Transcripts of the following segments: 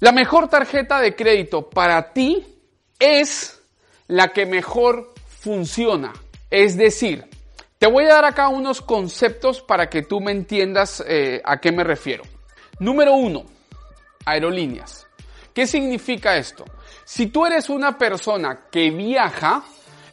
La mejor tarjeta de crédito para ti es la que mejor funciona. Es decir, te voy a dar acá unos conceptos para que tú me entiendas eh, a qué me refiero. Número uno, aerolíneas. ¿Qué significa esto? Si tú eres una persona que viaja,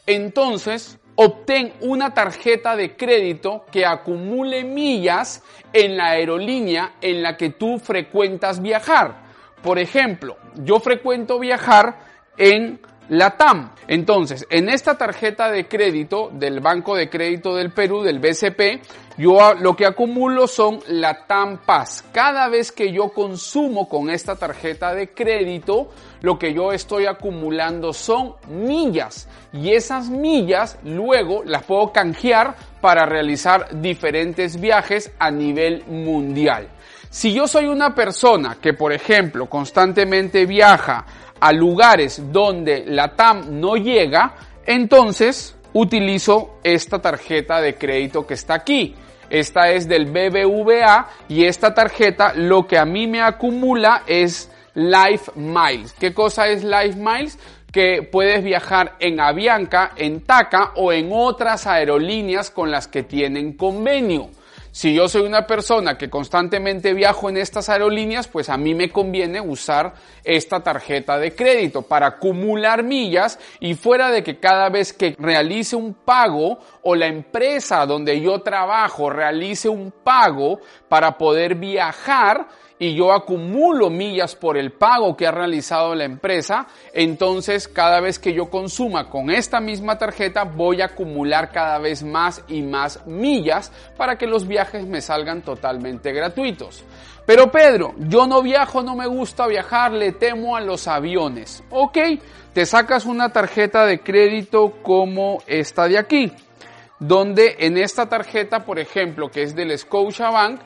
entonces obtén una tarjeta de crédito que acumule millas en la aerolínea en la que tú frecuentas viajar. Por ejemplo, yo frecuento viajar en la TAM. Entonces, en esta tarjeta de crédito del Banco de Crédito del Perú, del BCP, yo lo que acumulo son la TAM Pass. Cada vez que yo consumo con esta tarjeta de crédito, lo que yo estoy acumulando son millas. Y esas millas luego las puedo canjear para realizar diferentes viajes a nivel mundial. Si yo soy una persona que, por ejemplo, constantemente viaja a lugares donde la TAM no llega, entonces utilizo esta tarjeta de crédito que está aquí. Esta es del BBVA y esta tarjeta lo que a mí me acumula es Life Miles. ¿Qué cosa es Life Miles? Que puedes viajar en Avianca, en TACA o en otras aerolíneas con las que tienen convenio. Si yo soy una persona que constantemente viajo en estas aerolíneas, pues a mí me conviene usar esta tarjeta de crédito para acumular millas y fuera de que cada vez que realice un pago o la empresa donde yo trabajo realice un pago para poder viajar, y yo acumulo millas por el pago que ha realizado la empresa, entonces cada vez que yo consuma con esta misma tarjeta voy a acumular cada vez más y más millas para que los me salgan totalmente gratuitos. Pero Pedro, yo no viajo, no me gusta viajar, le temo a los aviones. Ok, te sacas una tarjeta de crédito como esta de aquí, donde en esta tarjeta, por ejemplo, que es del Scotiabank,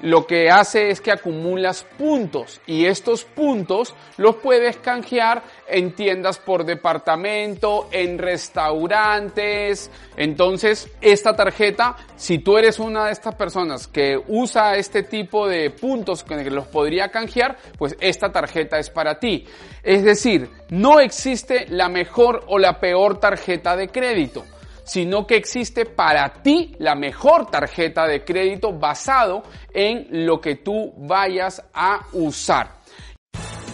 lo que hace es que acumulas puntos y estos puntos los puedes canjear en tiendas por departamento, en restaurantes. Entonces, esta tarjeta, si tú eres una de estas personas que usa este tipo de puntos que los podría canjear, pues esta tarjeta es para ti. Es decir, no existe la mejor o la peor tarjeta de crédito sino que existe para ti la mejor tarjeta de crédito basado en lo que tú vayas a usar.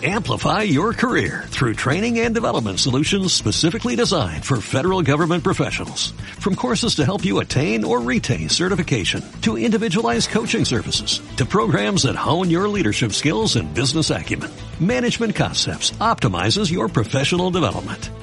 Amplify your career through training and development solutions specifically designed for federal government professionals. From courses to help you attain or retain certification, to individualized coaching services, to programs that hone your leadership skills and business acumen, Management Concepts optimizes your professional development.